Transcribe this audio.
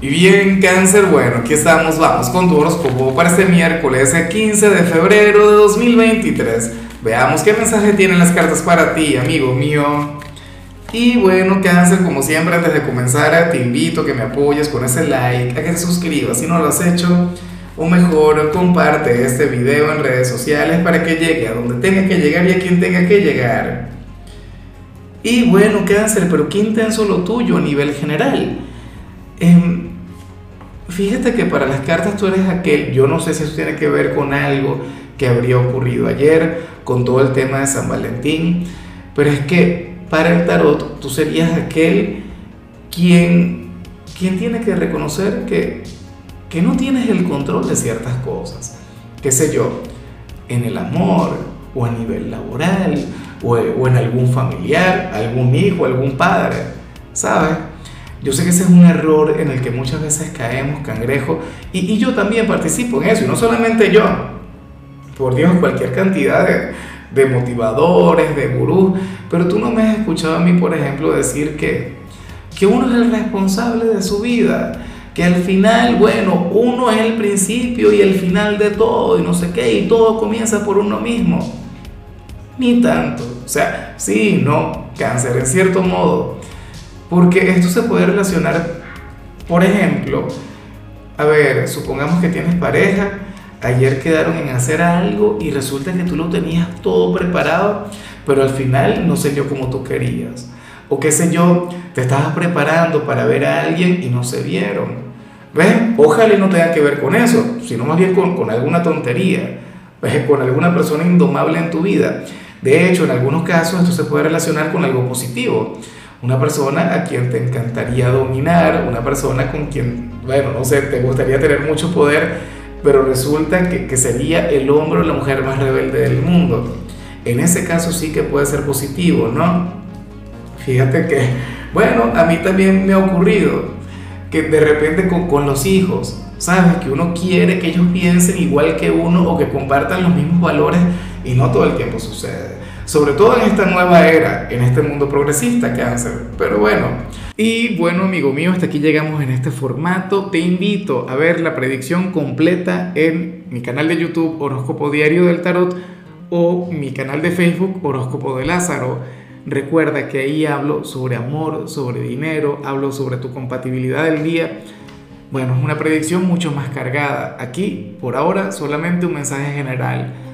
Y bien, cáncer, bueno, aquí estamos, vamos con tu horóscopo para este miércoles 15 de febrero de 2023. Veamos qué mensaje tienen las cartas para ti, amigo mío. Y bueno, cáncer, como siempre, antes de comenzar, te invito a que me apoyes con ese like, a que te suscribas si no lo has hecho, o mejor, comparte este video en redes sociales para que llegue a donde tenga que llegar y a quien tenga que llegar. Y bueno, cáncer, pero qué intenso lo tuyo a nivel general. Eh, fíjate que para las cartas tú eres aquel, yo no sé si eso tiene que ver con algo que habría ocurrido ayer, con todo el tema de San Valentín, pero es que para el tarot tú serías aquel quien, quien tiene que reconocer que, que no tienes el control de ciertas cosas, qué sé yo, en el amor o a nivel laboral o, o en algún familiar, algún hijo, algún padre, ¿sabes? Yo sé que ese es un error en el que muchas veces caemos, cangrejo, y, yo también participo en eso, y no solamente yo, por Dios, cualquier cantidad de, de motivadores, de gurús, pero tú no me has escuchado a mí, por ejemplo, decir que, que uno es el responsable de su vida, que al final, bueno, uno es el principio y el final de todo, y no sé qué, y todo comienza por uno mismo. Ni tanto, o sea, sí, no, cáncer, en cierto modo porque esto se puede relacionar, por ejemplo, a ver, supongamos que tienes pareja, ayer quedaron en hacer algo y resulta que tú lo tenías todo preparado, pero al final no se dio como tú querías. O qué sé yo, te estabas preparando para ver a alguien y no se vieron. ¿Ves? Ojalá no tenga que ver con eso, sino más bien con, con alguna tontería, ¿ves? con alguna persona indomable en tu vida. De hecho, en algunos casos esto se puede relacionar con algo positivo una persona a quien te encantaría dominar, una persona con quien, bueno, no sé, te gustaría tener mucho poder, pero resulta que, sería el hombre o la mujer más rebelde del mundo. En ese caso sí que puede ser positivo, ¿no? Fíjate que, bueno, a mí también me ha ocurrido que de repente con, con los hijos, ¿sabes? Que uno quiere que ellos piensen igual que uno o que compartan los mismos valores y no todo el tiempo sucede sobre todo en esta nueva era, en este mundo progresista, cáncer. Pero bueno, y bueno, amigo mío, hasta aquí llegamos en este formato. Te invito a ver la predicción completa en mi canal de YouTube Horóscopo Diario del Tarot o mi canal de Facebook Horóscopo de Lázaro. Recuerda que ahí hablo sobre amor, sobre dinero, hablo sobre tu compatibilidad del día. Bueno, es una predicción mucho más cargada. Aquí, por ahora, solamente un mensaje general